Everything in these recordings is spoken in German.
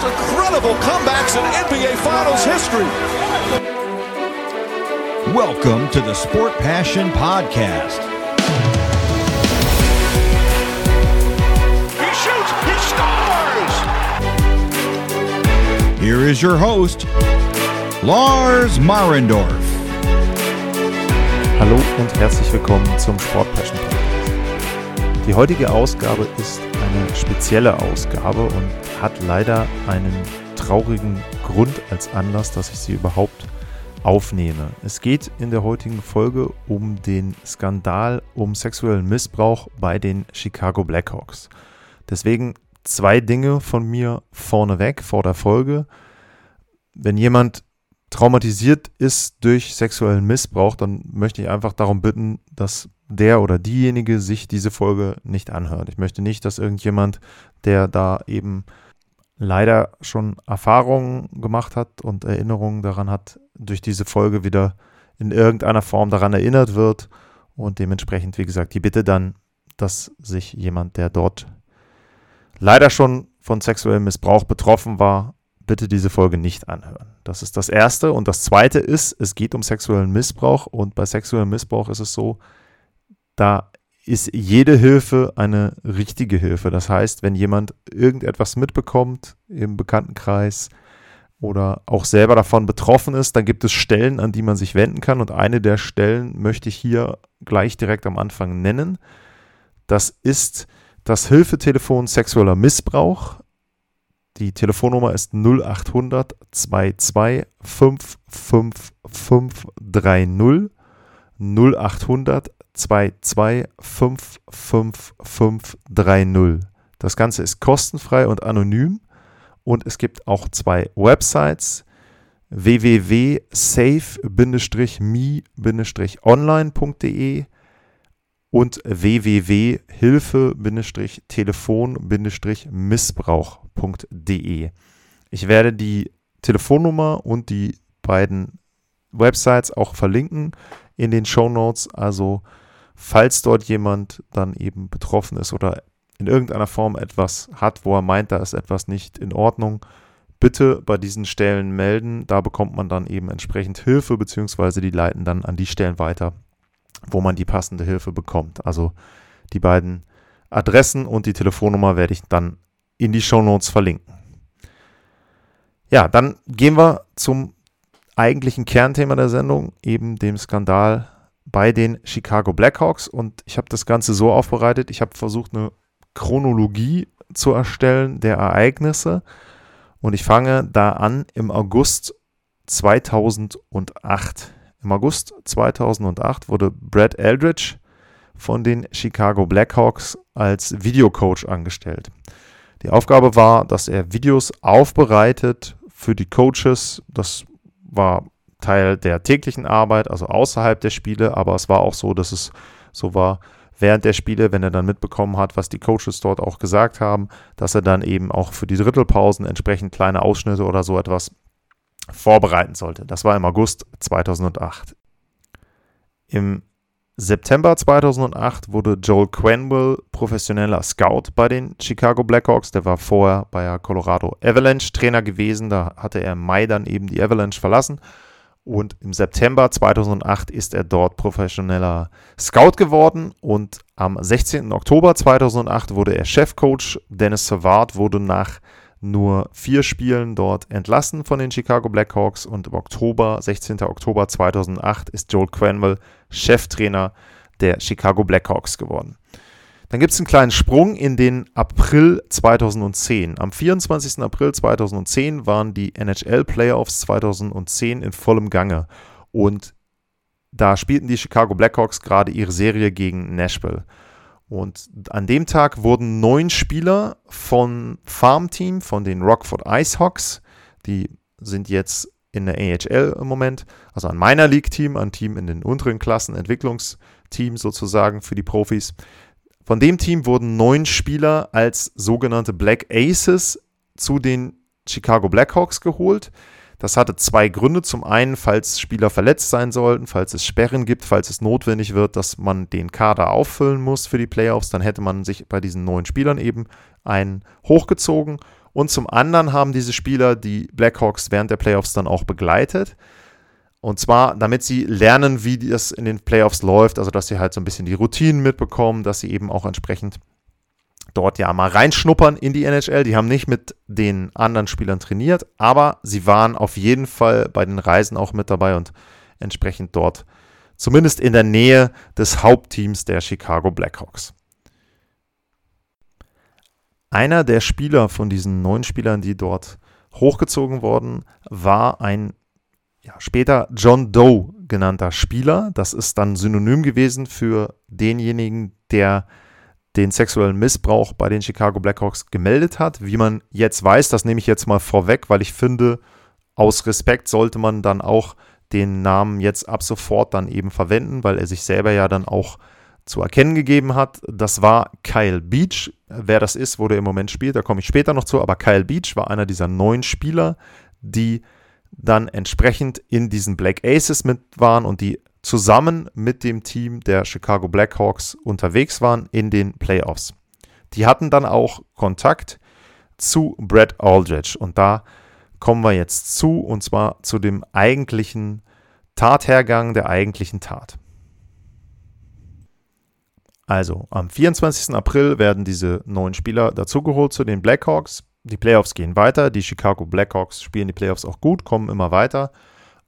most incredible comebacks in NBA Finals history. Welcome to the Sport Passion Podcast. He shoots, he scores! Here is your host, Lars Marendorf. Hallo und herzlich willkommen zum Sport Passion Podcast. Die heutige Ausgabe ist eine spezielle Ausgabe und hat leider einen traurigen Grund als Anlass, dass ich sie überhaupt aufnehme. Es geht in der heutigen Folge um den Skandal um sexuellen Missbrauch bei den Chicago Blackhawks. Deswegen zwei Dinge von mir vorneweg vor der Folge. Wenn jemand traumatisiert ist durch sexuellen Missbrauch, dann möchte ich einfach darum bitten, dass der oder diejenige sich diese Folge nicht anhört. Ich möchte nicht, dass irgendjemand, der da eben leider schon Erfahrungen gemacht hat und Erinnerungen daran hat, durch diese Folge wieder in irgendeiner Form daran erinnert wird. Und dementsprechend, wie gesagt, die Bitte dann, dass sich jemand, der dort leider schon von sexuellem Missbrauch betroffen war, bitte diese Folge nicht anhören. Das ist das Erste. Und das Zweite ist, es geht um sexuellen Missbrauch. Und bei sexuellem Missbrauch ist es so, da ist jede Hilfe eine richtige Hilfe. Das heißt, wenn jemand irgendetwas mitbekommt im Bekanntenkreis oder auch selber davon betroffen ist, dann gibt es Stellen, an die man sich wenden kann. Und eine der Stellen möchte ich hier gleich direkt am Anfang nennen. Das ist das Hilfetelefon sexueller Missbrauch. Die Telefonnummer ist 0800 22 55530 0800 225530. Das Ganze ist kostenfrei und anonym und es gibt auch zwei Websites www.safe-me-online.de und www.hilfe-telefon-missbrauch.de. Ich werde die Telefonnummer und die beiden Websites auch verlinken in den Show Notes. Also falls dort jemand dann eben betroffen ist oder in irgendeiner Form etwas hat, wo er meint, da ist etwas nicht in Ordnung, bitte bei diesen Stellen melden. Da bekommt man dann eben entsprechend Hilfe, beziehungsweise die leiten dann an die Stellen weiter, wo man die passende Hilfe bekommt. Also die beiden Adressen und die Telefonnummer werde ich dann in die Show Notes verlinken. Ja, dann gehen wir zum eigentlichen Kernthema der Sendung, eben dem Skandal bei den Chicago Blackhawks. Und ich habe das Ganze so aufbereitet, ich habe versucht, eine Chronologie zu erstellen der Ereignisse. Und ich fange da an im August 2008. Im August 2008 wurde Brad Eldridge von den Chicago Blackhawks als Videocoach angestellt. Die Aufgabe war, dass er Videos aufbereitet für die Coaches. Das war Teil der täglichen Arbeit, also außerhalb der Spiele, aber es war auch so, dass es so war, während der Spiele, wenn er dann mitbekommen hat, was die Coaches dort auch gesagt haben, dass er dann eben auch für die Drittelpausen entsprechend kleine Ausschnitte oder so etwas vorbereiten sollte. Das war im August 2008. Im September 2008 wurde Joel Quenwell professioneller Scout bei den Chicago Blackhawks. Der war vorher bei der Colorado Avalanche Trainer gewesen. Da hatte er im Mai dann eben die Avalanche verlassen und im September 2008 ist er dort professioneller Scout geworden. Und am 16. Oktober 2008 wurde er Chefcoach. Dennis Savard wurde nach nur vier Spielen dort entlassen von den Chicago Blackhawks. Und im Oktober, 16. Oktober 2008, ist Joel Quenville Cheftrainer der Chicago Blackhawks geworden. Dann gibt es einen kleinen Sprung in den April 2010. Am 24. April 2010 waren die NHL Playoffs 2010 in vollem Gange. Und da spielten die Chicago Blackhawks gerade ihre Serie gegen Nashville. Und an dem Tag wurden neun Spieler von Farmteam, von den Rockford Icehawks, die sind jetzt in der AHL im Moment, also ein Minor League Team, ein Team in den unteren Klassen, Entwicklungsteam sozusagen für die Profis, von dem Team wurden neun Spieler als sogenannte Black Aces zu den Chicago Blackhawks geholt. Das hatte zwei Gründe. Zum einen, falls Spieler verletzt sein sollten, falls es Sperren gibt, falls es notwendig wird, dass man den Kader auffüllen muss für die Playoffs, dann hätte man sich bei diesen neun Spielern eben einen hochgezogen. Und zum anderen haben diese Spieler die Blackhawks während der Playoffs dann auch begleitet. Und zwar, damit sie lernen, wie das in den Playoffs läuft, also dass sie halt so ein bisschen die Routinen mitbekommen, dass sie eben auch entsprechend dort ja mal reinschnuppern in die NHL. Die haben nicht mit den anderen Spielern trainiert, aber sie waren auf jeden Fall bei den Reisen auch mit dabei und entsprechend dort zumindest in der Nähe des Hauptteams der Chicago Blackhawks. Einer der Spieler von diesen neun Spielern, die dort hochgezogen wurden, war ein ja, später John Doe genannter Spieler. Das ist dann synonym gewesen für denjenigen, der den sexuellen Missbrauch bei den Chicago Blackhawks gemeldet hat. Wie man jetzt weiß, das nehme ich jetzt mal vorweg, weil ich finde, aus Respekt sollte man dann auch den Namen jetzt ab sofort dann eben verwenden, weil er sich selber ja dann auch zu erkennen gegeben hat. Das war Kyle Beach. Wer das ist, wo der im Moment spielt, da komme ich später noch zu. Aber Kyle Beach war einer dieser neun Spieler, die dann entsprechend in diesen Black Aces mit waren und die zusammen mit dem Team der Chicago Blackhawks unterwegs waren in den Playoffs. Die hatten dann auch Kontakt zu Brad Aldridge und da kommen wir jetzt zu und zwar zu dem eigentlichen Tathergang der eigentlichen Tat. Also am 24. April werden diese neun Spieler dazugeholt zu den Blackhawks. Die Playoffs gehen weiter. Die Chicago Blackhawks spielen die Playoffs auch gut, kommen immer weiter.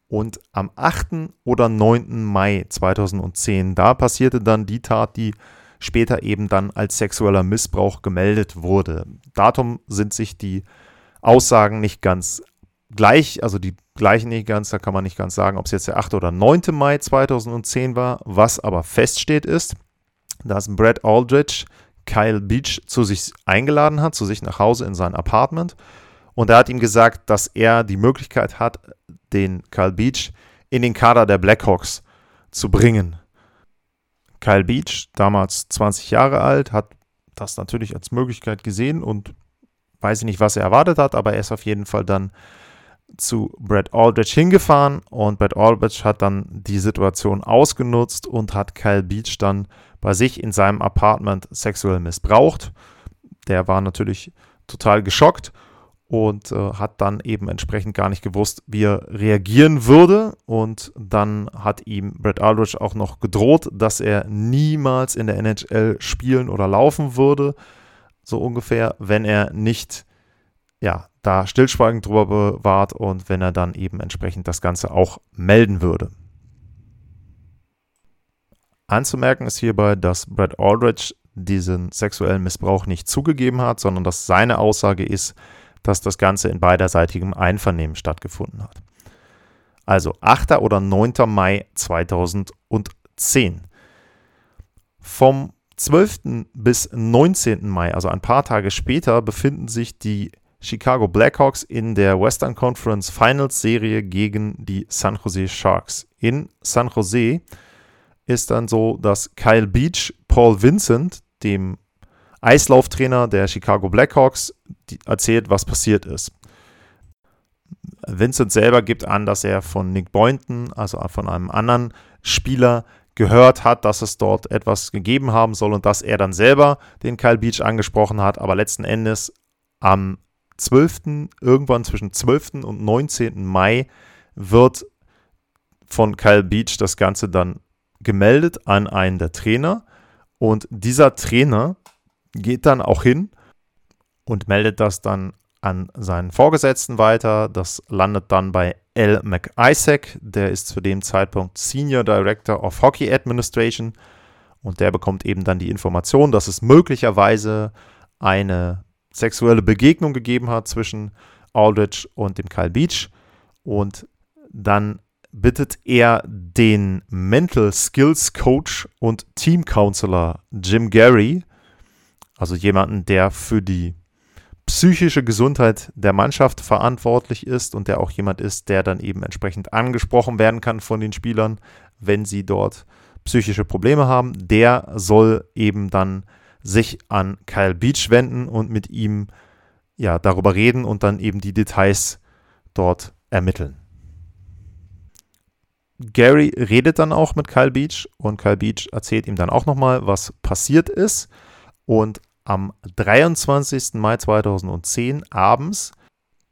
Und am 8. oder 9. Mai 2010, da passierte dann die Tat, die später eben dann als sexueller Missbrauch gemeldet wurde. Datum sind sich die Aussagen nicht ganz gleich, also die gleichen nicht ganz, da kann man nicht ganz sagen, ob es jetzt der 8. oder 9. Mai 2010 war. Was aber feststeht ist, dass Brad Aldridge Kyle Beach zu sich eingeladen hat, zu sich nach Hause in sein Apartment. Und er hat ihm gesagt, dass er die Möglichkeit hat, den Kyle Beach in den Kader der Blackhawks zu bringen. Kyle Beach, damals 20 Jahre alt, hat das natürlich als Möglichkeit gesehen und weiß ich nicht, was er erwartet hat, aber er ist auf jeden Fall dann zu Brad Aldridge hingefahren und Brad Aldridge hat dann die Situation ausgenutzt und hat Kyle Beach dann bei sich in seinem Apartment sexuell missbraucht. Der war natürlich total geschockt und äh, hat dann eben entsprechend gar nicht gewusst, wie er reagieren würde. Und dann hat ihm Brad Aldridge auch noch gedroht, dass er niemals in der NHL spielen oder laufen würde, so ungefähr, wenn er nicht ja, da stillschweigend drüber bewahrt und wenn er dann eben entsprechend das Ganze auch melden würde. Anzumerken ist hierbei, dass Brad Aldridge diesen sexuellen Missbrauch nicht zugegeben hat, sondern dass seine Aussage ist, dass das Ganze in beiderseitigem Einvernehmen stattgefunden hat. Also 8. oder 9. Mai 2010. Vom 12. bis 19. Mai, also ein paar Tage später, befinden sich die Chicago Blackhawks in der Western Conference Finals Serie gegen die San Jose Sharks. In San Jose ist dann so, dass Kyle Beach Paul Vincent, dem Eislauftrainer der Chicago Blackhawks, erzählt, was passiert ist. Vincent selber gibt an, dass er von Nick Boynton, also von einem anderen Spieler, gehört hat, dass es dort etwas gegeben haben soll und dass er dann selber den Kyle Beach angesprochen hat, aber letzten Endes am 12., irgendwann zwischen 12. und 19. Mai wird von Kyle Beach das Ganze dann gemeldet an einen der Trainer und dieser Trainer geht dann auch hin und meldet das dann an seinen Vorgesetzten weiter. Das landet dann bei L. McIsaac, der ist zu dem Zeitpunkt Senior Director of Hockey Administration und der bekommt eben dann die Information, dass es möglicherweise eine sexuelle Begegnung gegeben hat zwischen Aldridge und dem Kyle Beach. Und dann bittet er den Mental Skills Coach und Team Counselor Jim Gary, also jemanden, der für die psychische Gesundheit der Mannschaft verantwortlich ist und der auch jemand ist, der dann eben entsprechend angesprochen werden kann von den Spielern, wenn sie dort psychische Probleme haben. Der soll eben dann sich an Kyle Beach wenden und mit ihm ja, darüber reden und dann eben die Details dort ermitteln. Gary redet dann auch mit Kyle Beach und Kyle Beach erzählt ihm dann auch nochmal, was passiert ist. Und am 23. Mai 2010 abends,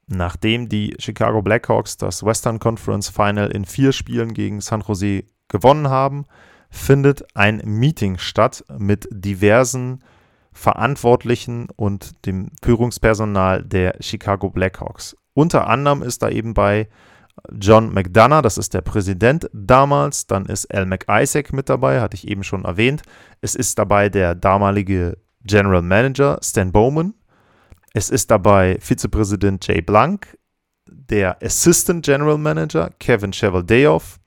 nachdem die Chicago Blackhawks das Western Conference Final in vier Spielen gegen San Jose gewonnen haben, findet ein Meeting statt mit diversen Verantwortlichen und dem Führungspersonal der Chicago Blackhawks. Unter anderem ist da eben bei John McDonough, das ist der Präsident damals, dann ist Al McIsaac mit dabei, hatte ich eben schon erwähnt. Es ist dabei der damalige General Manager Stan Bowman. Es ist dabei Vizepräsident Jay Blank, der Assistant General Manager Kevin Cheveldayoff,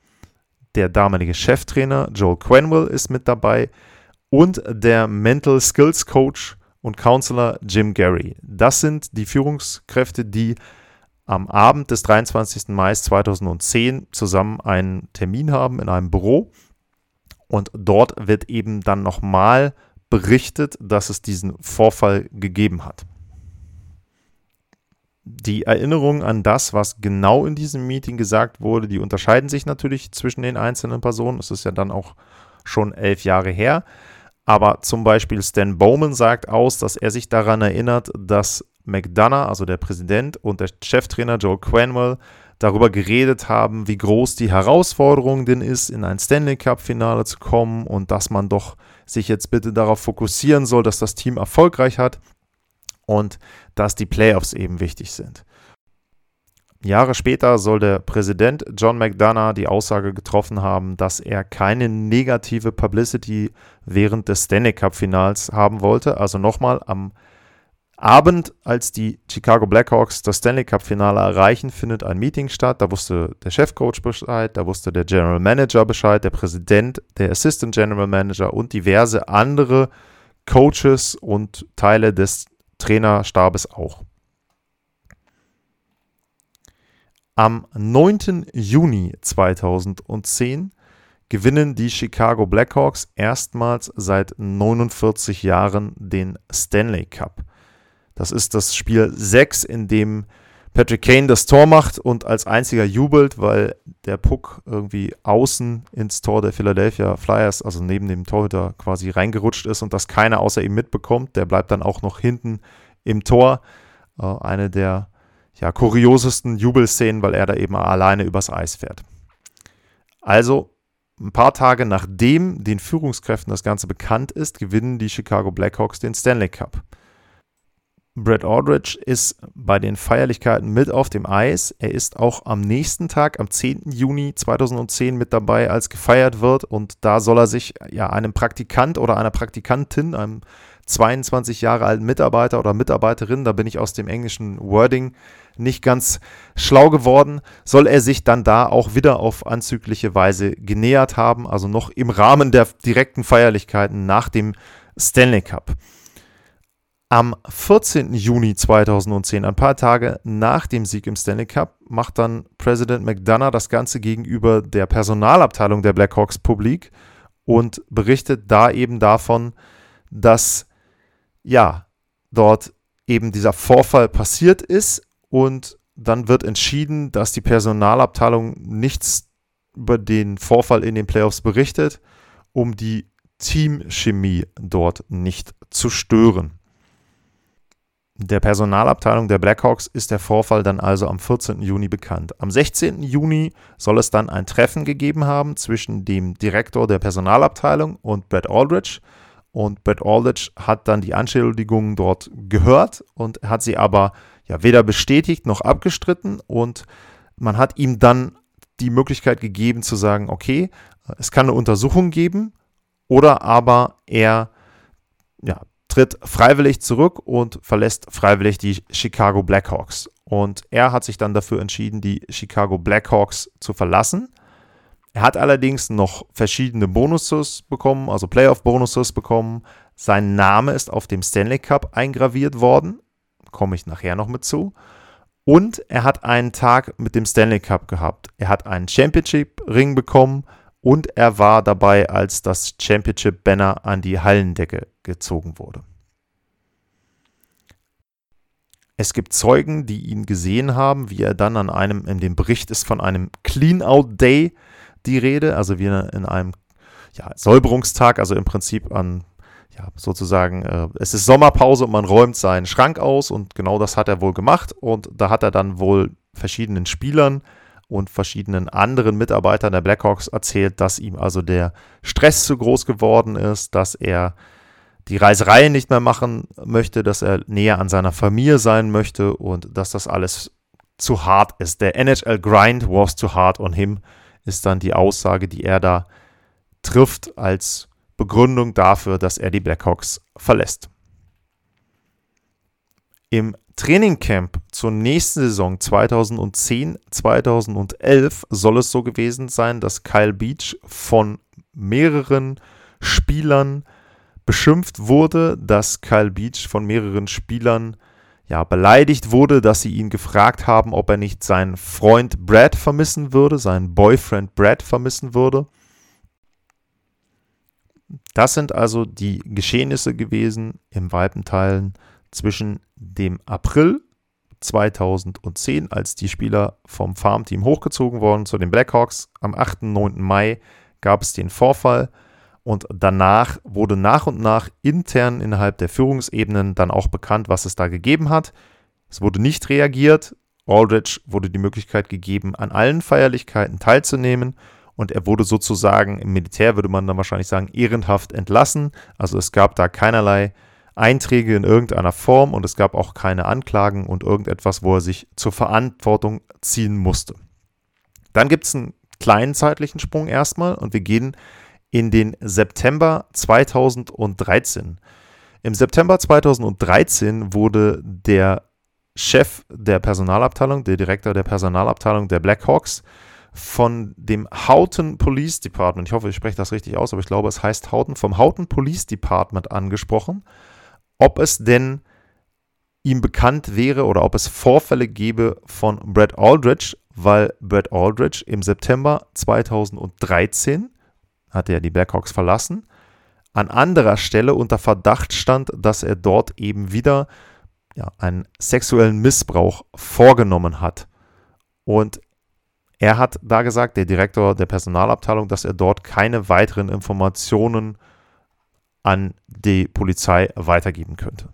der damalige Cheftrainer Joel Quenwell ist mit dabei und der Mental Skills Coach und Counselor Jim Gary. Das sind die Führungskräfte, die am Abend des 23. Mai 2010 zusammen einen Termin haben in einem Büro. Und dort wird eben dann nochmal berichtet, dass es diesen Vorfall gegeben hat. Die Erinnerungen an das, was genau in diesem Meeting gesagt wurde, die unterscheiden sich natürlich zwischen den einzelnen Personen. Es ist ja dann auch schon elf Jahre her. Aber zum Beispiel Stan Bowman sagt aus, dass er sich daran erinnert, dass McDonough, also der Präsident, und der Cheftrainer Joe Quenwell darüber geredet haben, wie groß die Herausforderung denn ist, in ein Stanley Cup-Finale zu kommen und dass man doch sich jetzt bitte darauf fokussieren soll, dass das Team erfolgreich hat und dass die Playoffs eben wichtig sind. Jahre später soll der Präsident John McDonough die Aussage getroffen haben, dass er keine negative Publicity während des Stanley Cup-Finals haben wollte. Also nochmal, am Abend, als die Chicago Blackhawks das Stanley Cup-Finale erreichen, findet ein Meeting statt. Da wusste der Chefcoach Bescheid, da wusste der General Manager Bescheid, der Präsident, der Assistant General Manager und diverse andere Coaches und Teile des Trainerstabes auch. Am 9. Juni 2010 gewinnen die Chicago Blackhawks erstmals seit 49 Jahren den Stanley Cup. Das ist das Spiel 6, in dem Patrick Kane das Tor macht und als einziger jubelt, weil der Puck irgendwie außen ins Tor der Philadelphia Flyers, also neben dem Torhüter, quasi reingerutscht ist und das keiner außer ihm mitbekommt. Der bleibt dann auch noch hinten im Tor. Äh, eine der ja, kuriosesten Jubelszenen, weil er da eben alleine übers Eis fährt. Also ein paar Tage nachdem den Führungskräften das Ganze bekannt ist, gewinnen die Chicago Blackhawks den Stanley Cup. Brad Aldridge ist bei den Feierlichkeiten mit auf dem Eis. Er ist auch am nächsten Tag, am 10. Juni 2010, mit dabei, als gefeiert wird. Und da soll er sich ja einem Praktikant oder einer Praktikantin, einem 22 Jahre alten Mitarbeiter oder Mitarbeiterin, da bin ich aus dem englischen Wording nicht ganz schlau geworden, soll er sich dann da auch wieder auf anzügliche Weise genähert haben, also noch im Rahmen der direkten Feierlichkeiten nach dem Stanley Cup. Am 14. Juni 2010, ein paar Tage nach dem Sieg im Stanley Cup, macht dann Präsident McDonough das Ganze gegenüber der Personalabteilung der Blackhawks publik und berichtet da eben davon, dass ja, dort eben dieser Vorfall passiert ist und dann wird entschieden, dass die Personalabteilung nichts über den Vorfall in den Playoffs berichtet, um die Teamchemie dort nicht zu stören. Der Personalabteilung der Blackhawks ist der Vorfall dann also am 14. Juni bekannt. Am 16. Juni soll es dann ein Treffen gegeben haben zwischen dem Direktor der Personalabteilung und Brad Aldridge. Und Brad Aldridge hat dann die Anschuldigungen dort gehört und hat sie aber ja weder bestätigt noch abgestritten. Und man hat ihm dann die Möglichkeit gegeben zu sagen, okay, es kann eine Untersuchung geben oder aber er ja, tritt freiwillig zurück und verlässt freiwillig die Chicago Blackhawks. Und er hat sich dann dafür entschieden, die Chicago Blackhawks zu verlassen. Er hat allerdings noch verschiedene Bonuses bekommen, also Playoff-Bonuses bekommen. Sein Name ist auf dem Stanley Cup eingraviert worden. Komme ich nachher noch mit zu. Und er hat einen Tag mit dem Stanley Cup gehabt. Er hat einen Championship-Ring bekommen und er war dabei, als das Championship-Banner an die Hallendecke gezogen wurde. Es gibt Zeugen, die ihn gesehen haben, wie er dann an einem, in dem Bericht ist von einem Clean-Out Day die Rede, also wie in einem ja, Säuberungstag, also im Prinzip an ja, sozusagen, äh, es ist Sommerpause und man räumt seinen Schrank aus und genau das hat er wohl gemacht und da hat er dann wohl verschiedenen Spielern und verschiedenen anderen Mitarbeitern der Blackhawks erzählt, dass ihm also der Stress zu groß geworden ist, dass er die Reiserei nicht mehr machen möchte, dass er näher an seiner Familie sein möchte und dass das alles zu hart ist. Der NHL Grind was too hard on him, ist dann die Aussage, die er da trifft als Begründung dafür, dass er die Blackhawks verlässt. Im Trainingcamp zur nächsten Saison 2010-2011 soll es so gewesen sein, dass Kyle Beach von mehreren Spielern beschimpft wurde, dass Kyle Beach von mehreren Spielern ja, beleidigt wurde, dass sie ihn gefragt haben, ob er nicht seinen Freund Brad vermissen würde, seinen Boyfriend Brad vermissen würde. Das sind also die Geschehnisse gewesen im weiten Teilen zwischen dem April 2010, als die Spieler vom Farmteam hochgezogen wurden zu den Blackhawks. Am 8. und 9. Mai gab es den Vorfall und danach wurde nach und nach intern innerhalb der Führungsebenen dann auch bekannt, was es da gegeben hat. Es wurde nicht reagiert. Aldridge wurde die Möglichkeit gegeben, an allen Feierlichkeiten teilzunehmen und er wurde sozusagen im Militär, würde man dann wahrscheinlich sagen, ehrenhaft entlassen. Also es gab da keinerlei Einträge in irgendeiner Form und es gab auch keine Anklagen und irgendetwas, wo er sich zur Verantwortung ziehen musste. Dann gibt es einen kleinen zeitlichen Sprung erstmal und wir gehen in den September 2013. Im September 2013 wurde der Chef der Personalabteilung, der Direktor der Personalabteilung der Blackhawks von dem Houghton Police Department, ich hoffe, ich spreche das richtig aus, aber ich glaube, es heißt Houghton, vom Houghton Police Department angesprochen, ob es denn ihm bekannt wäre oder ob es Vorfälle gäbe von Brad Aldridge, weil Brad Aldridge im September 2013 hatte er die Blackhawks verlassen, an anderer Stelle unter Verdacht stand, dass er dort eben wieder ja, einen sexuellen Missbrauch vorgenommen hat. Und er hat da gesagt, der Direktor der Personalabteilung, dass er dort keine weiteren Informationen an die Polizei weitergeben könnte.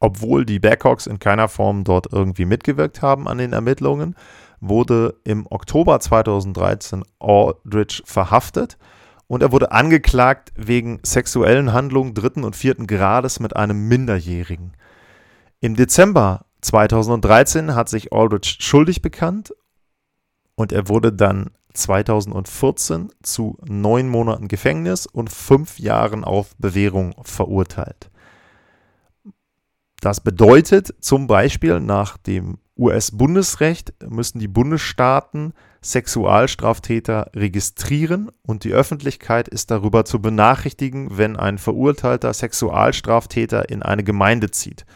Obwohl die Blackhawks in keiner Form dort irgendwie mitgewirkt haben an den Ermittlungen, wurde im Oktober 2013 Aldridge verhaftet und er wurde angeklagt wegen sexuellen Handlungen dritten und vierten Grades mit einem Minderjährigen. Im Dezember 2013 hat sich Aldridge schuldig bekannt und er wurde dann 2014 zu neun Monaten Gefängnis und fünf Jahren auf Bewährung verurteilt. Das bedeutet zum Beispiel nach dem US-Bundesrecht müssen die Bundesstaaten Sexualstraftäter registrieren und die Öffentlichkeit ist darüber zu benachrichtigen, wenn ein verurteilter Sexualstraftäter in eine Gemeinde zieht.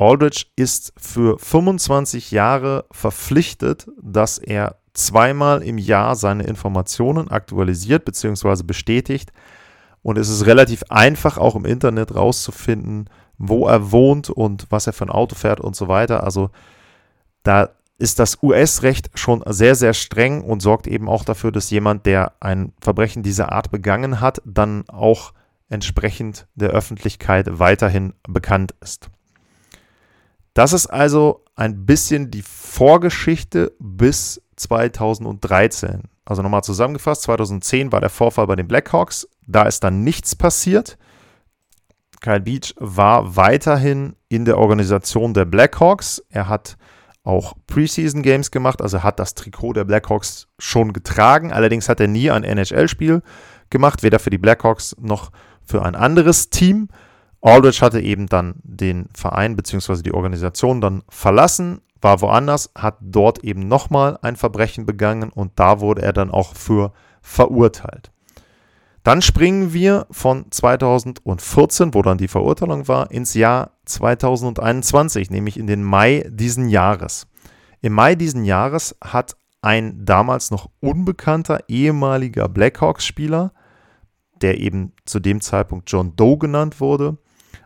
Aldrich ist für 25 Jahre verpflichtet, dass er zweimal im Jahr seine Informationen aktualisiert bzw. bestätigt. Und es ist relativ einfach auch im Internet rauszufinden, wo er wohnt und was er für ein Auto fährt und so weiter. Also da ist das US-Recht schon sehr, sehr streng und sorgt eben auch dafür, dass jemand, der ein Verbrechen dieser Art begangen hat, dann auch entsprechend der Öffentlichkeit weiterhin bekannt ist. Das ist also ein bisschen die Vorgeschichte bis 2013. Also nochmal zusammengefasst, 2010 war der Vorfall bei den Blackhawks, da ist dann nichts passiert. Kyle Beach war weiterhin in der Organisation der Blackhawks. Er hat auch Preseason Games gemacht, also hat das Trikot der Blackhawks schon getragen. Allerdings hat er nie ein NHL-Spiel gemacht, weder für die Blackhawks noch für ein anderes Team. Aldridge hatte eben dann den Verein bzw. die Organisation dann verlassen, war woanders, hat dort eben nochmal ein Verbrechen begangen und da wurde er dann auch für verurteilt. Dann springen wir von 2014, wo dann die Verurteilung war, ins Jahr 2021, nämlich in den Mai diesen Jahres. Im Mai diesen Jahres hat ein damals noch unbekannter ehemaliger Blackhawks-Spieler, der eben zu dem Zeitpunkt John Doe genannt wurde,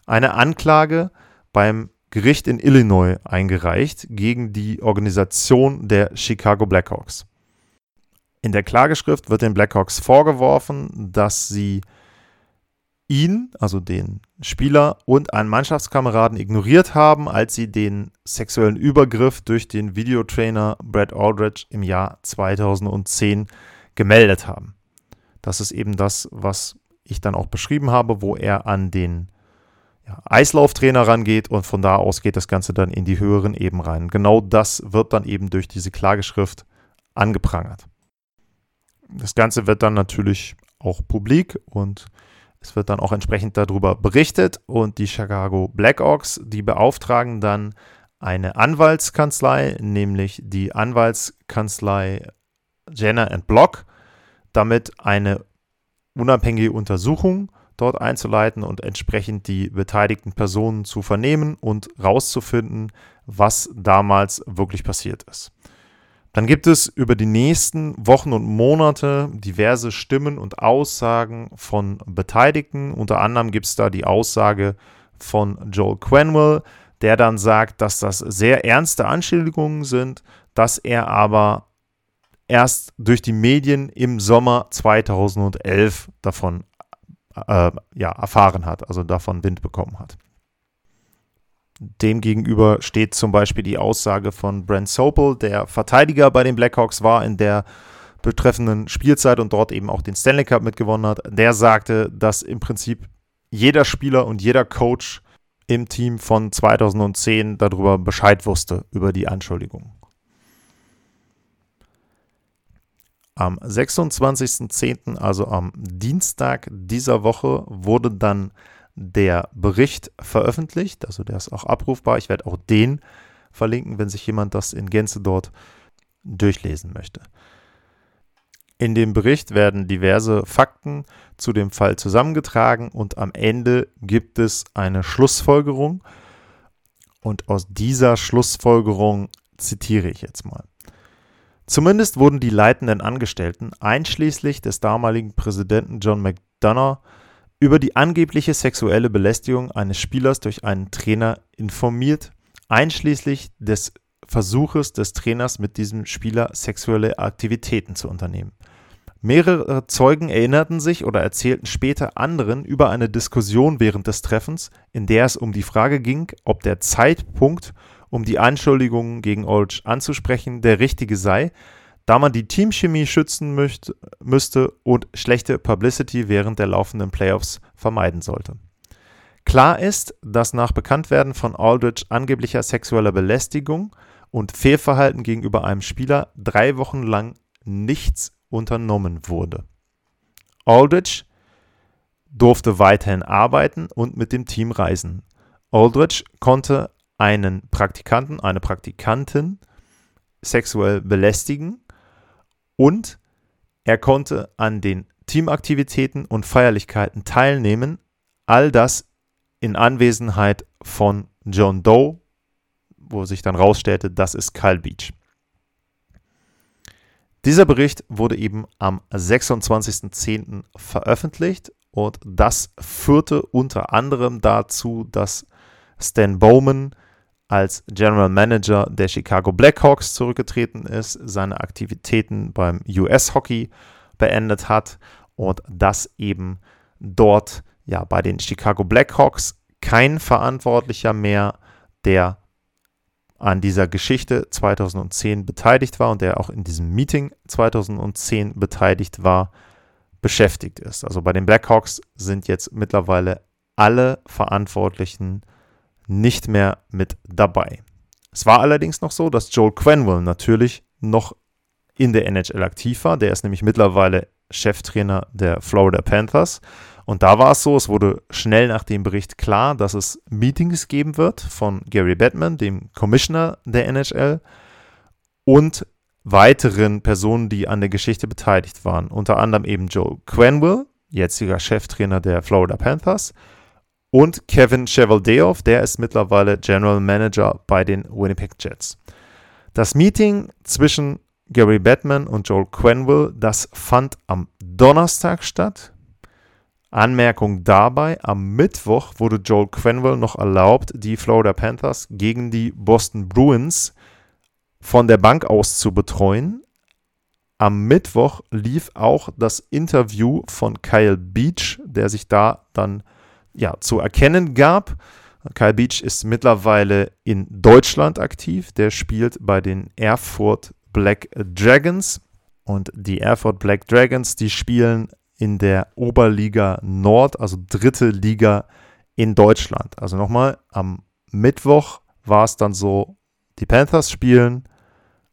eine Anklage beim Gericht in Illinois eingereicht gegen die Organisation der Chicago Blackhawks. In der Klageschrift wird den Blackhawks vorgeworfen, dass sie ihn, also den Spieler und einen Mannschaftskameraden ignoriert haben, als sie den sexuellen Übergriff durch den Videotrainer Brad Aldridge im Jahr 2010 gemeldet haben. Das ist eben das, was ich dann auch beschrieben habe, wo er an den ja, Eislauftrainer rangeht und von da aus geht das Ganze dann in die höheren Ebenen rein. Genau das wird dann eben durch diese Klageschrift angeprangert. Das Ganze wird dann natürlich auch publik und es wird dann auch entsprechend darüber berichtet und die Chicago Blackhawks, die beauftragen dann eine Anwaltskanzlei, nämlich die Anwaltskanzlei Jenner Block, damit eine unabhängige Untersuchung dort einzuleiten und entsprechend die beteiligten Personen zu vernehmen und rauszufinden, was damals wirklich passiert ist. Dann gibt es über die nächsten Wochen und Monate diverse Stimmen und Aussagen von Beteiligten. Unter anderem gibt es da die Aussage von Joel Quenwell, der dann sagt, dass das sehr ernste Anschuldigungen sind, dass er aber erst durch die Medien im Sommer 2011 davon äh, ja, erfahren hat, also davon Wind bekommen hat. Demgegenüber steht zum Beispiel die Aussage von Brent Sopel, der Verteidiger bei den Blackhawks war in der betreffenden Spielzeit und dort eben auch den Stanley Cup mitgewonnen hat. Der sagte, dass im Prinzip jeder Spieler und jeder Coach im Team von 2010 darüber Bescheid wusste, über die Anschuldigungen. Am 26.10., also am Dienstag dieser Woche, wurde dann der Bericht veröffentlicht, also der ist auch abrufbar. Ich werde auch den verlinken, wenn sich jemand das in Gänze dort durchlesen möchte. In dem Bericht werden diverse Fakten zu dem Fall zusammengetragen und am Ende gibt es eine Schlussfolgerung. Und aus dieser Schlussfolgerung zitiere ich jetzt mal. Zumindest wurden die leitenden Angestellten, einschließlich des damaligen Präsidenten John McDonough, über die angebliche sexuelle Belästigung eines Spielers durch einen Trainer informiert, einschließlich des Versuches des Trainers mit diesem Spieler sexuelle Aktivitäten zu unternehmen. Mehrere Zeugen erinnerten sich oder erzählten später anderen über eine Diskussion während des Treffens, in der es um die Frage ging, ob der Zeitpunkt, um die Anschuldigungen gegen Olsch anzusprechen, der richtige sei, da man die Teamchemie schützen möchte, müsste und schlechte Publicity während der laufenden Playoffs vermeiden sollte. Klar ist, dass nach Bekanntwerden von Aldridge angeblicher sexueller Belästigung und Fehlverhalten gegenüber einem Spieler drei Wochen lang nichts unternommen wurde. Aldridge durfte weiterhin arbeiten und mit dem Team reisen. Aldridge konnte einen Praktikanten, eine Praktikantin sexuell belästigen und er konnte an den Teamaktivitäten und Feierlichkeiten teilnehmen, all das in Anwesenheit von John Doe, wo sich dann rausstellte, das ist Kyle Beach. Dieser Bericht wurde eben am 26.10. veröffentlicht und das führte unter anderem dazu, dass Stan Bowman als General Manager der Chicago Blackhawks zurückgetreten ist, seine Aktivitäten beim US-Hockey beendet hat und dass eben dort ja bei den Chicago Blackhawks kein Verantwortlicher mehr, der an dieser Geschichte 2010 beteiligt war und der auch in diesem Meeting 2010 beteiligt war, beschäftigt ist. Also bei den Blackhawks sind jetzt mittlerweile alle Verantwortlichen nicht mehr mit dabei. Es war allerdings noch so, dass Joel Quenwell natürlich noch in der NHL aktiv war. Der ist nämlich mittlerweile Cheftrainer der Florida Panthers. Und da war es so, es wurde schnell nach dem Bericht klar, dass es Meetings geben wird von Gary Bettman, dem Commissioner der NHL, und weiteren Personen, die an der Geschichte beteiligt waren. Unter anderem eben Joel Quenwell, jetziger Cheftrainer der Florida Panthers, und Kevin Chevaldeoff, der ist mittlerweile General Manager bei den Winnipeg Jets. Das Meeting zwischen Gary Batman und Joel Quenville, das fand am Donnerstag statt. Anmerkung dabei, am Mittwoch wurde Joel Quenville noch erlaubt, die Florida Panthers gegen die Boston Bruins von der Bank aus zu betreuen. am Mittwoch lief auch das Interview von Kyle Beach, der sich da dann ja zu erkennen gab. Kyle Beach ist mittlerweile in Deutschland aktiv. Der spielt bei den Erfurt Black Dragons. Und die Erfurt Black Dragons, die spielen in der Oberliga Nord, also dritte Liga in Deutschland. Also nochmal, am Mittwoch war es dann so, die Panthers spielen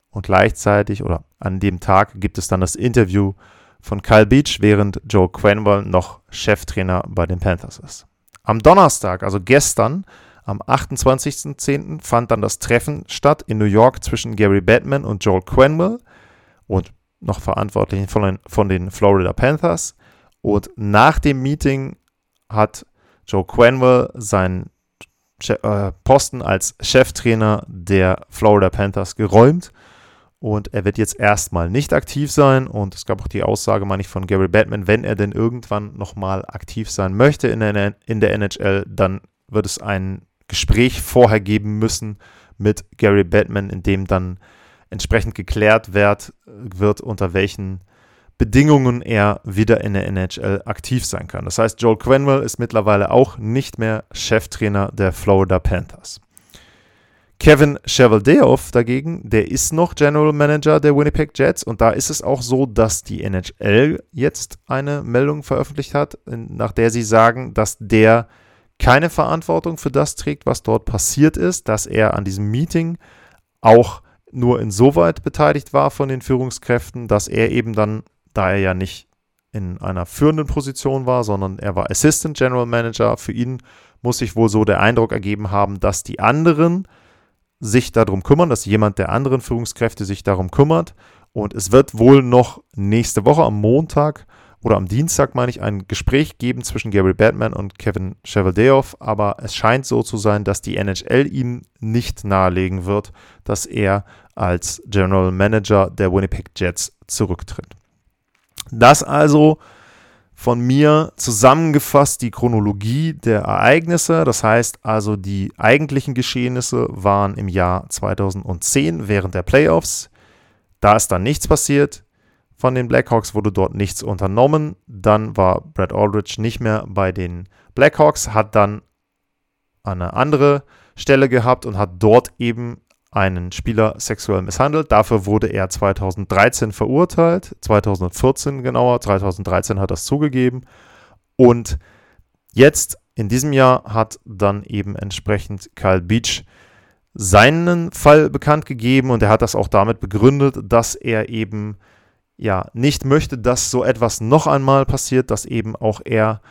und gleichzeitig oder an dem Tag gibt es dann das Interview von Kyle Beach, während Joe Quenwell noch Cheftrainer bei den Panthers ist. Am Donnerstag, also gestern, am 28.10. fand dann das Treffen statt in New York zwischen Gary Batman und Joel Quenwell und noch Verantwortlichen von den, von den Florida Panthers. Und nach dem Meeting hat Joe Quenwell seinen äh, Posten als Cheftrainer der Florida Panthers geräumt und er wird jetzt erstmal nicht aktiv sein. Und es gab auch die Aussage, meine ich, von Gary Batman, wenn er denn irgendwann nochmal aktiv sein möchte in der, in der NHL, dann wird es ein Gespräch vorher geben müssen mit Gary Batman, in dem dann entsprechend geklärt wird, wird unter welchen Bedingungen er wieder in der NHL aktiv sein kann. Das heißt, Joel Quenwell ist mittlerweile auch nicht mehr Cheftrainer der Florida Panthers. Kevin Cheveldayoff dagegen, der ist noch General Manager der Winnipeg Jets und da ist es auch so, dass die NHL jetzt eine Meldung veröffentlicht hat, nach der sie sagen, dass der keine Verantwortung für das trägt, was dort passiert ist, dass er an diesem Meeting auch nur insoweit beteiligt war von den Führungskräften, dass er eben dann, da er ja nicht in einer führenden Position war, sondern er war Assistant General Manager, für ihn muss sich wohl so der Eindruck ergeben haben, dass die anderen sich darum kümmern, dass jemand der anderen Führungskräfte sich darum kümmert. Und es wird wohl noch nächste Woche am Montag oder am Dienstag, meine ich, ein Gespräch geben zwischen Gary Batman und Kevin Cheveldayoff. Aber es scheint so zu sein, dass die NHL ihm nicht nahelegen wird, dass er als General Manager der Winnipeg Jets zurücktritt. Das also von mir zusammengefasst die Chronologie der Ereignisse. Das heißt also, die eigentlichen Geschehnisse waren im Jahr 2010 während der Playoffs. Da ist dann nichts passiert. Von den Blackhawks wurde dort nichts unternommen. Dann war Brad Aldridge nicht mehr bei den Blackhawks, hat dann eine andere Stelle gehabt und hat dort eben einen Spieler sexuell misshandelt. Dafür wurde er 2013 verurteilt, 2014 genauer, 2013 hat er es zugegeben. Und jetzt in diesem Jahr hat dann eben entsprechend Kyle Beach seinen Fall bekannt gegeben und er hat das auch damit begründet, dass er eben ja nicht möchte, dass so etwas noch einmal passiert, dass eben auch er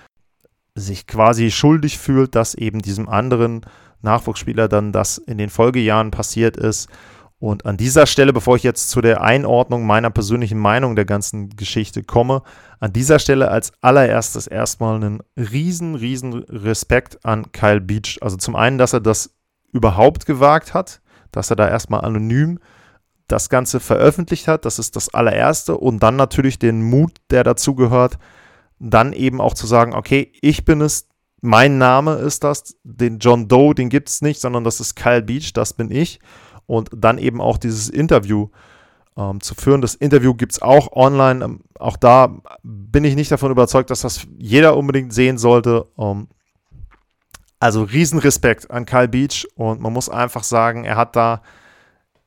sich quasi schuldig fühlt, dass eben diesem anderen Nachwuchsspieler dann das in den Folgejahren passiert ist. Und an dieser Stelle, bevor ich jetzt zu der Einordnung meiner persönlichen Meinung der ganzen Geschichte komme, an dieser Stelle als allererstes erstmal einen riesen, riesen Respekt an Kyle Beach. Also zum einen, dass er das überhaupt gewagt hat, dass er da erstmal anonym das Ganze veröffentlicht hat, das ist das allererste. Und dann natürlich den Mut, der dazu gehört, dann eben auch zu sagen, okay, ich bin es, mein Name ist das, den John Doe, den gibt es nicht, sondern das ist Kyle Beach, das bin ich. Und dann eben auch dieses Interview ähm, zu führen. Das Interview gibt es auch online. Ähm, auch da bin ich nicht davon überzeugt, dass das jeder unbedingt sehen sollte. Ähm, also Riesenrespekt an Kyle Beach und man muss einfach sagen, er hat da,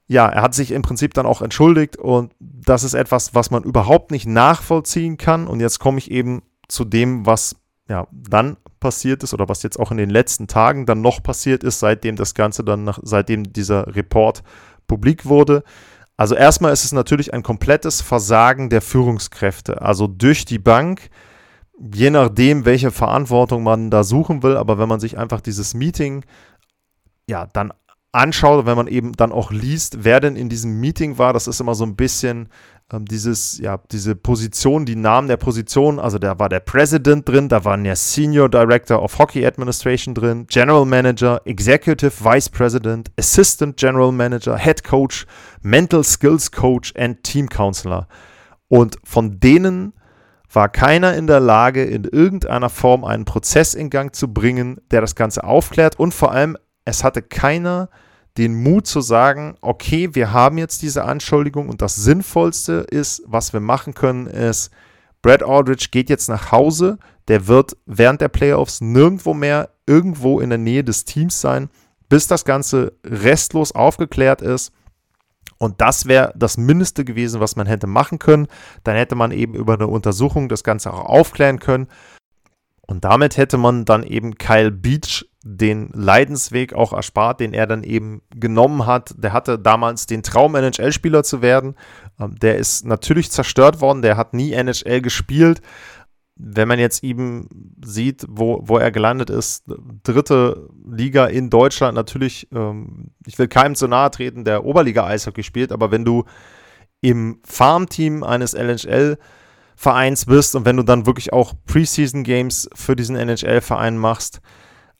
ja, er hat sich im Prinzip dann auch entschuldigt und das ist etwas, was man überhaupt nicht nachvollziehen kann. Und jetzt komme ich eben zu dem, was ja, dann passiert ist oder was jetzt auch in den letzten Tagen dann noch passiert ist, seitdem das Ganze dann nach, seitdem dieser Report publik wurde. Also erstmal ist es natürlich ein komplettes Versagen der Führungskräfte. Also durch die Bank, je nachdem, welche Verantwortung man da suchen will, aber wenn man sich einfach dieses Meeting ja dann anschaut, wenn man eben dann auch liest, wer denn in diesem Meeting war, das ist immer so ein bisschen ähm, dieses, ja, diese Position, die Namen der Position, also da war der President drin, da waren ja Senior Director of Hockey Administration drin, General Manager, Executive Vice President, Assistant General Manager, Head Coach, Mental Skills Coach and Team Counselor. Und von denen war keiner in der Lage, in irgendeiner Form einen Prozess in Gang zu bringen, der das Ganze aufklärt und vor allem, es hatte keiner den Mut zu sagen, okay, wir haben jetzt diese Anschuldigung und das Sinnvollste ist, was wir machen können, ist, Brad Aldridge geht jetzt nach Hause, der wird während der Playoffs nirgendwo mehr irgendwo in der Nähe des Teams sein, bis das Ganze restlos aufgeklärt ist. Und das wäre das Mindeste gewesen, was man hätte machen können. Dann hätte man eben über eine Untersuchung das Ganze auch aufklären können. Und damit hätte man dann eben Kyle Beach den Leidensweg auch erspart, den er dann eben genommen hat. Der hatte damals den Traum, NHL-Spieler zu werden. Ähm, der ist natürlich zerstört worden, der hat nie NHL gespielt. Wenn man jetzt eben sieht, wo, wo er gelandet ist, dritte Liga in Deutschland, natürlich, ähm, ich will keinem zu nahe treten, der Oberliga-Eishockey spielt, aber wenn du im Farmteam eines NHL Vereins bist und wenn du dann wirklich auch Preseason Games für diesen NHL-Verein machst,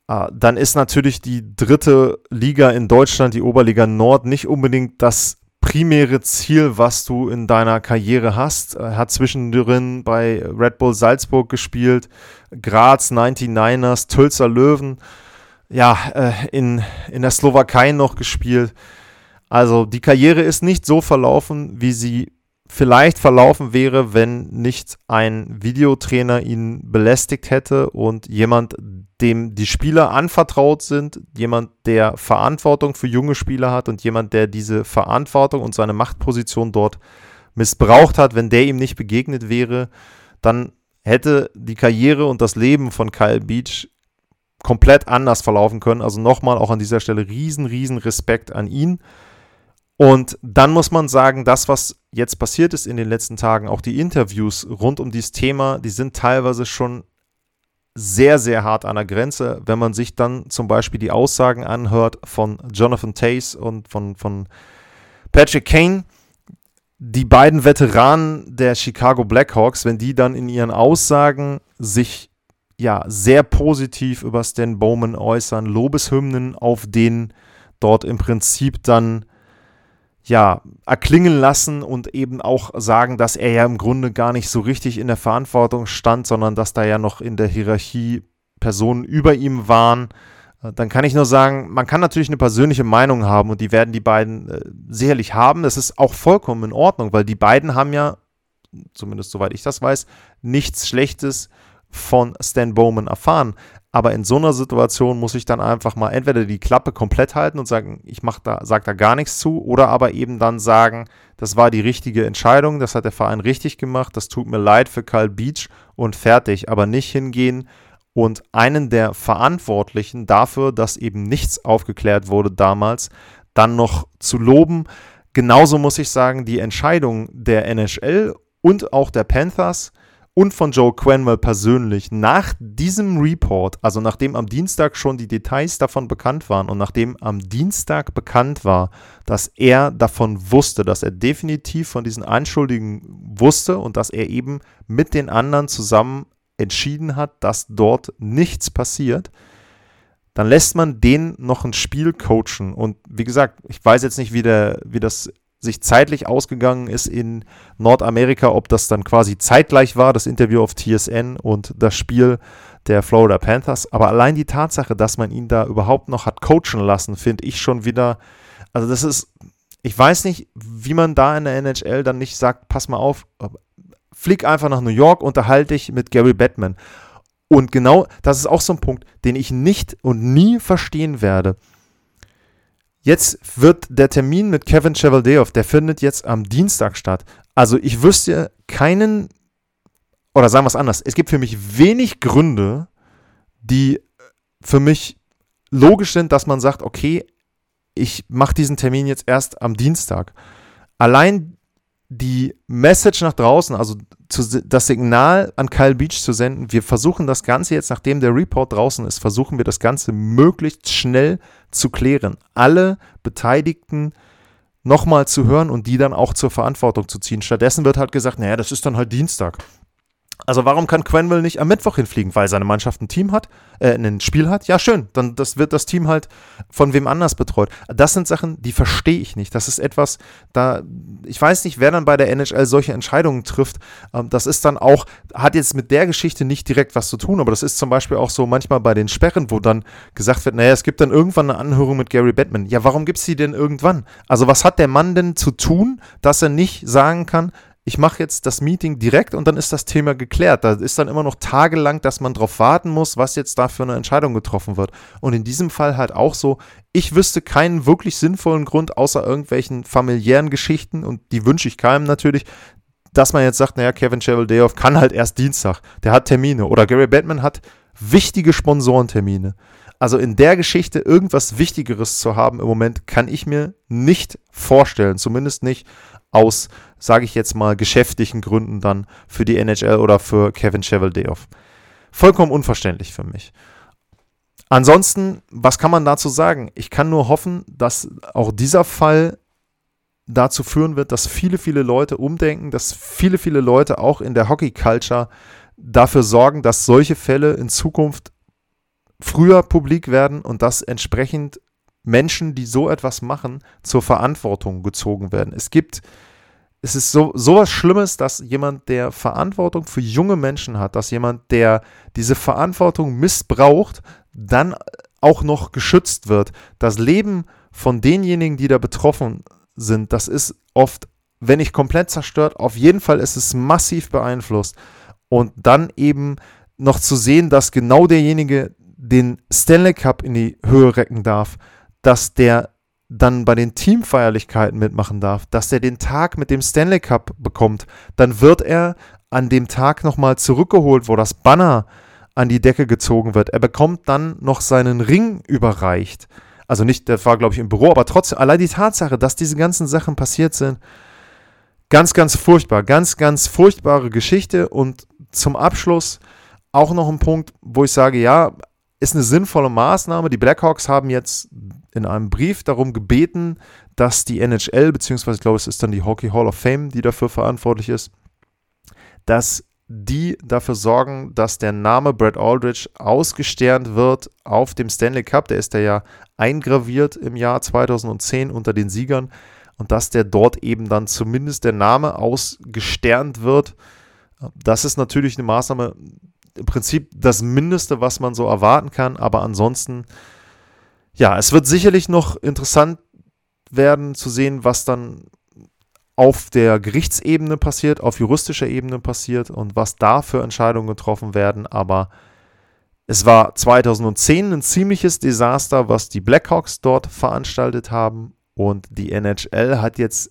äh, dann ist natürlich die dritte Liga in Deutschland, die Oberliga Nord, nicht unbedingt das primäre Ziel, was du in deiner Karriere hast. Er hat zwischendrin bei Red Bull Salzburg gespielt, Graz 99ers, Tölzer Löwen, ja, äh, in, in der Slowakei noch gespielt. Also die Karriere ist nicht so verlaufen, wie sie vielleicht verlaufen wäre, wenn nicht ein Videotrainer ihn belästigt hätte und jemand, dem die Spieler anvertraut sind, jemand, der Verantwortung für junge Spieler hat und jemand, der diese Verantwortung und seine Machtposition dort missbraucht hat, wenn der ihm nicht begegnet wäre, dann hätte die Karriere und das Leben von Kyle Beach komplett anders verlaufen können. Also nochmal auch an dieser Stelle riesen, riesen Respekt an ihn. Und dann muss man sagen, das, was jetzt passiert ist in den letzten Tagen, auch die Interviews rund um dieses Thema, die sind teilweise schon sehr, sehr hart an der Grenze. Wenn man sich dann zum Beispiel die Aussagen anhört von Jonathan Tace und von, von Patrick Kane, die beiden Veteranen der Chicago Blackhawks, wenn die dann in ihren Aussagen sich ja sehr positiv über Stan Bowman äußern, Lobeshymnen auf den dort im Prinzip dann ja, erklingen lassen und eben auch sagen, dass er ja im Grunde gar nicht so richtig in der Verantwortung stand, sondern dass da ja noch in der Hierarchie Personen über ihm waren. Äh, dann kann ich nur sagen, man kann natürlich eine persönliche Meinung haben und die werden die beiden äh, sicherlich haben. Das ist auch vollkommen in Ordnung, weil die beiden haben ja, zumindest soweit ich das weiß, nichts Schlechtes von Stan Bowman erfahren. Aber in so einer Situation muss ich dann einfach mal entweder die Klappe komplett halten und sagen, ich mach da, sag da gar nichts zu, oder aber eben dann sagen, das war die richtige Entscheidung, das hat der Verein richtig gemacht, das tut mir leid für Karl Beach und fertig, aber nicht hingehen und einen der Verantwortlichen dafür, dass eben nichts aufgeklärt wurde damals, dann noch zu loben. Genauso muss ich sagen, die Entscheidung der NHL und auch der Panthers, und von Joe Quenwell persönlich nach diesem Report, also nachdem am Dienstag schon die Details davon bekannt waren und nachdem am Dienstag bekannt war, dass er davon wusste, dass er definitiv von diesen Anschuldigungen wusste und dass er eben mit den anderen zusammen entschieden hat, dass dort nichts passiert, dann lässt man den noch ein Spiel coachen. Und wie gesagt, ich weiß jetzt nicht, wie, der, wie das sich zeitlich ausgegangen ist in Nordamerika, ob das dann quasi zeitgleich war, das Interview auf TSN und das Spiel der Florida Panthers. Aber allein die Tatsache, dass man ihn da überhaupt noch hat coachen lassen, finde ich schon wieder, also das ist, ich weiß nicht, wie man da in der NHL dann nicht sagt, pass mal auf, flieg einfach nach New York, unterhalte dich mit Gary Batman. Und genau das ist auch so ein Punkt, den ich nicht und nie verstehen werde. Jetzt wird der Termin mit Kevin Chevaldeoff, der findet jetzt am Dienstag statt. Also ich wüsste keinen, oder sagen wir es anders, es gibt für mich wenig Gründe, die für mich logisch sind, dass man sagt, okay, ich mache diesen Termin jetzt erst am Dienstag. Allein die Message nach draußen, also zu, das Signal an Kyle Beach zu senden, wir versuchen das Ganze jetzt, nachdem der Report draußen ist, versuchen wir das Ganze möglichst schnell zu klären. Alle Beteiligten nochmal zu hören und die dann auch zur Verantwortung zu ziehen. Stattdessen wird halt gesagt, naja, das ist dann halt Dienstag. Also warum kann Quenville nicht am Mittwoch hinfliegen? Weil seine Mannschaft ein Team hat, äh, ein Spiel hat? Ja, schön. Dann das wird das Team halt von wem anders betreut. Das sind Sachen, die verstehe ich nicht. Das ist etwas, da, ich weiß nicht, wer dann bei der NHL solche Entscheidungen trifft. Ähm, das ist dann auch, hat jetzt mit der Geschichte nicht direkt was zu tun, aber das ist zum Beispiel auch so manchmal bei den Sperren, wo dann gesagt wird, naja, es gibt dann irgendwann eine Anhörung mit Gary Batman. Ja, warum gibt es die denn irgendwann? Also was hat der Mann denn zu tun, dass er nicht sagen kann, ich mache jetzt das Meeting direkt und dann ist das Thema geklärt. Da ist dann immer noch tagelang, dass man darauf warten muss, was jetzt da für eine Entscheidung getroffen wird. Und in diesem Fall halt auch so, ich wüsste keinen wirklich sinnvollen Grund, außer irgendwelchen familiären Geschichten, und die wünsche ich keinem natürlich, dass man jetzt sagt, naja, Kevin Cheveldayoff kann halt erst Dienstag, der hat Termine. Oder Gary Batman hat wichtige Sponsorentermine. Also in der Geschichte irgendwas Wichtigeres zu haben im Moment, kann ich mir nicht vorstellen. Zumindest nicht aus, sage ich jetzt mal, geschäftlichen Gründen dann für die NHL oder für Kevin Cheveldayoff. Vollkommen unverständlich für mich. Ansonsten, was kann man dazu sagen? Ich kann nur hoffen, dass auch dieser Fall dazu führen wird, dass viele, viele Leute umdenken, dass viele, viele Leute auch in der Hockey-Culture dafür sorgen, dass solche Fälle in Zukunft früher publik werden und dass entsprechend Menschen, die so etwas machen, zur Verantwortung gezogen werden. Es gibt, es ist so sowas Schlimmes, dass jemand, der Verantwortung für junge Menschen hat, dass jemand, der diese Verantwortung missbraucht, dann auch noch geschützt wird. Das Leben von denjenigen, die da betroffen sind, das ist oft, wenn nicht komplett zerstört, auf jeden Fall ist es massiv beeinflusst. Und dann eben noch zu sehen, dass genau derjenige den Stanley Cup in die Höhe recken darf, dass der dann bei den Teamfeierlichkeiten mitmachen darf, dass er den Tag mit dem Stanley Cup bekommt, dann wird er an dem Tag nochmal zurückgeholt, wo das Banner an die Decke gezogen wird. Er bekommt dann noch seinen Ring überreicht. Also nicht, der war, glaube ich, im Büro, aber trotzdem, allein die Tatsache, dass diese ganzen Sachen passiert sind, ganz, ganz furchtbar. Ganz, ganz furchtbare Geschichte. Und zum Abschluss auch noch ein Punkt, wo ich sage, ja, ist eine sinnvolle Maßnahme. Die Blackhawks haben jetzt in einem Brief darum gebeten, dass die NHL, beziehungsweise ich glaube, es ist dann die Hockey Hall of Fame, die dafür verantwortlich ist, dass die dafür sorgen, dass der Name Brad Aldridge ausgesternt wird auf dem Stanley Cup. Der ist ja eingraviert im Jahr 2010 unter den Siegern und dass der dort eben dann zumindest der Name ausgesternt wird. Das ist natürlich eine Maßnahme, im Prinzip das Mindeste, was man so erwarten kann, aber ansonsten, ja, es wird sicherlich noch interessant werden zu sehen, was dann auf der Gerichtsebene passiert, auf juristischer Ebene passiert und was da für Entscheidungen getroffen werden, aber es war 2010 ein ziemliches Desaster, was die Blackhawks dort veranstaltet haben. Und die NHL hat jetzt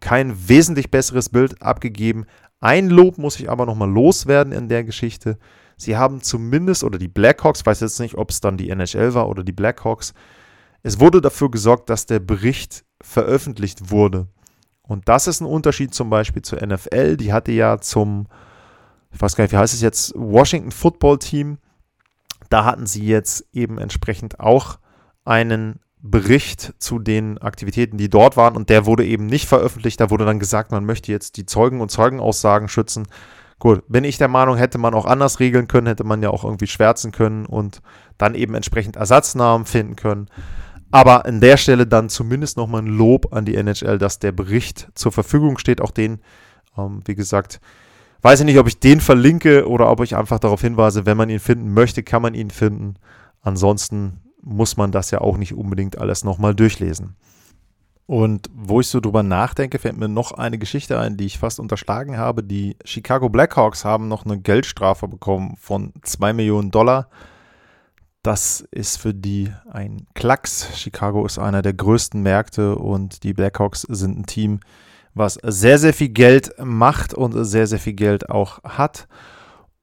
kein wesentlich besseres Bild abgegeben, ein Lob muss ich aber nochmal loswerden in der Geschichte. Sie haben zumindest, oder die Blackhawks, weiß jetzt nicht, ob es dann die NHL war oder die Blackhawks, es wurde dafür gesorgt, dass der Bericht veröffentlicht wurde. Und das ist ein Unterschied zum Beispiel zur NFL. Die hatte ja zum, ich weiß gar nicht, wie heißt es jetzt, Washington Football Team. Da hatten sie jetzt eben entsprechend auch einen Bericht zu den Aktivitäten, die dort waren und der wurde eben nicht veröffentlicht. Da wurde dann gesagt, man möchte jetzt die Zeugen und Zeugenaussagen schützen. Gut, bin ich der Meinung, hätte man auch anders regeln können, hätte man ja auch irgendwie schwärzen können und dann eben entsprechend Ersatznamen finden können. Aber an der Stelle dann zumindest nochmal ein Lob an die NHL, dass der Bericht zur Verfügung steht. Auch den, ähm, wie gesagt, weiß ich nicht, ob ich den verlinke oder ob ich einfach darauf hinweise, wenn man ihn finden möchte, kann man ihn finden. Ansonsten muss man das ja auch nicht unbedingt alles nochmal durchlesen. Und wo ich so drüber nachdenke, fällt mir noch eine Geschichte ein, die ich fast unterschlagen habe. Die Chicago Blackhawks haben noch eine Geldstrafe bekommen von 2 Millionen Dollar. Das ist für die ein Klacks. Chicago ist einer der größten Märkte und die Blackhawks sind ein Team, was sehr, sehr viel Geld macht und sehr, sehr viel Geld auch hat.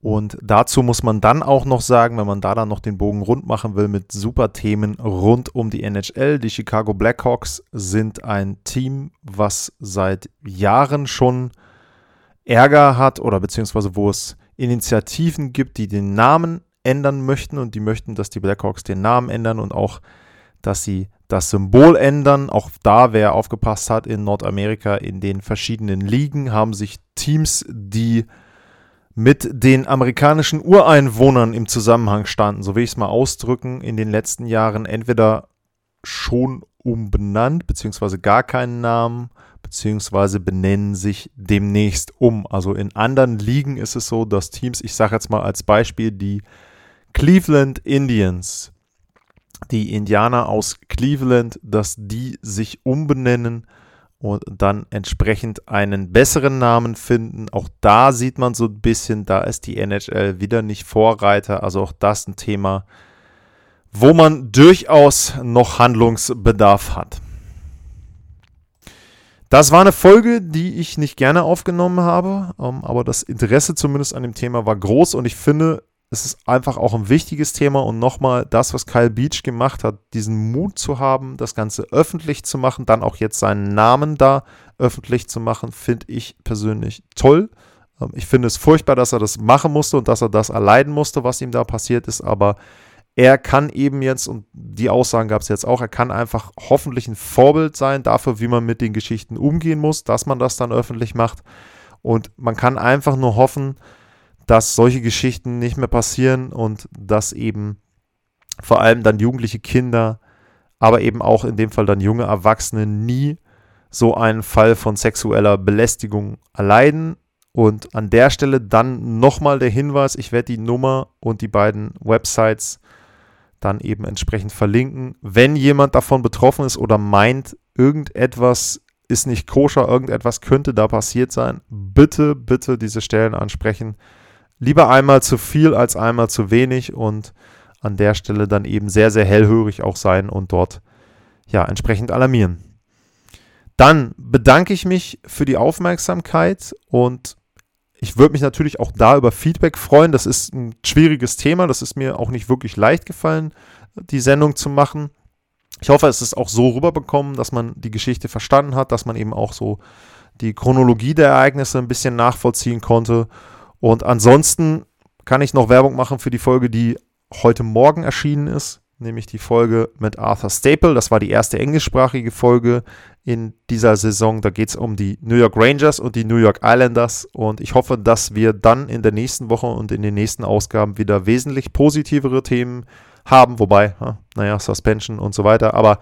Und dazu muss man dann auch noch sagen, wenn man da dann noch den Bogen rund machen will mit super Themen rund um die NHL. Die Chicago Blackhawks sind ein Team, was seit Jahren schon Ärger hat oder beziehungsweise wo es Initiativen gibt, die den Namen ändern möchten und die möchten, dass die Blackhawks den Namen ändern und auch, dass sie das Symbol ändern. Auch da, wer aufgepasst hat, in Nordamerika in den verschiedenen Ligen haben sich Teams, die mit den amerikanischen Ureinwohnern im Zusammenhang standen, so will ich es mal ausdrücken, in den letzten Jahren entweder schon umbenannt, beziehungsweise gar keinen Namen, beziehungsweise benennen sich demnächst um. Also in anderen Ligen ist es so, dass Teams, ich sage jetzt mal als Beispiel die Cleveland Indians, die Indianer aus Cleveland, dass die sich umbenennen und dann entsprechend einen besseren Namen finden. Auch da sieht man so ein bisschen, da ist die NHL wieder nicht Vorreiter. Also auch das ein Thema, wo man durchaus noch Handlungsbedarf hat. Das war eine Folge, die ich nicht gerne aufgenommen habe, ähm, aber das Interesse zumindest an dem Thema war groß und ich finde, es ist einfach auch ein wichtiges Thema und nochmal das, was Kyle Beach gemacht hat, diesen Mut zu haben, das Ganze öffentlich zu machen, dann auch jetzt seinen Namen da öffentlich zu machen, finde ich persönlich toll. Ähm, ich finde es furchtbar, dass er das machen musste und dass er das erleiden musste, was ihm da passiert ist, aber er kann eben jetzt, und die Aussagen gab es jetzt auch, er kann einfach hoffentlich ein Vorbild sein dafür, wie man mit den Geschichten umgehen muss, dass man das dann öffentlich macht. Und man kann einfach nur hoffen, dass solche Geschichten nicht mehr passieren und dass eben vor allem dann jugendliche Kinder, aber eben auch in dem Fall dann junge Erwachsene nie so einen Fall von sexueller Belästigung erleiden. Und an der Stelle dann nochmal der Hinweis, ich werde die Nummer und die beiden Websites dann eben entsprechend verlinken. Wenn jemand davon betroffen ist oder meint, irgendetwas ist nicht koscher, irgendetwas könnte da passiert sein, bitte, bitte diese Stellen ansprechen. Lieber einmal zu viel als einmal zu wenig und an der Stelle dann eben sehr, sehr hellhörig auch sein und dort ja entsprechend alarmieren. Dann bedanke ich mich für die Aufmerksamkeit und ich würde mich natürlich auch da über Feedback freuen. Das ist ein schwieriges Thema. Das ist mir auch nicht wirklich leicht gefallen, die Sendung zu machen. Ich hoffe, es ist auch so rüberbekommen, dass man die Geschichte verstanden hat, dass man eben auch so die Chronologie der Ereignisse ein bisschen nachvollziehen konnte. Und ansonsten kann ich noch Werbung machen für die Folge, die heute Morgen erschienen ist nämlich die Folge mit Arthur Staple. Das war die erste englischsprachige Folge in dieser Saison. Da geht es um die New York Rangers und die New York Islanders. Und ich hoffe, dass wir dann in der nächsten Woche und in den nächsten Ausgaben wieder wesentlich positivere Themen haben. Wobei, naja, Suspension und so weiter. Aber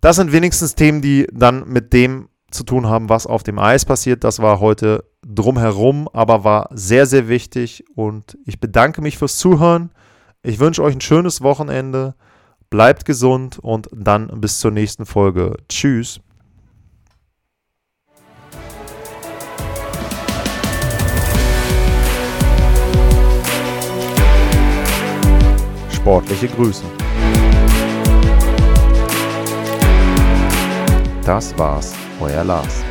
das sind wenigstens Themen, die dann mit dem zu tun haben, was auf dem Eis passiert. Das war heute drumherum, aber war sehr, sehr wichtig. Und ich bedanke mich fürs Zuhören. Ich wünsche euch ein schönes Wochenende. Bleibt gesund und dann bis zur nächsten Folge. Tschüss. Sportliche Grüße. Das war's, euer Lars.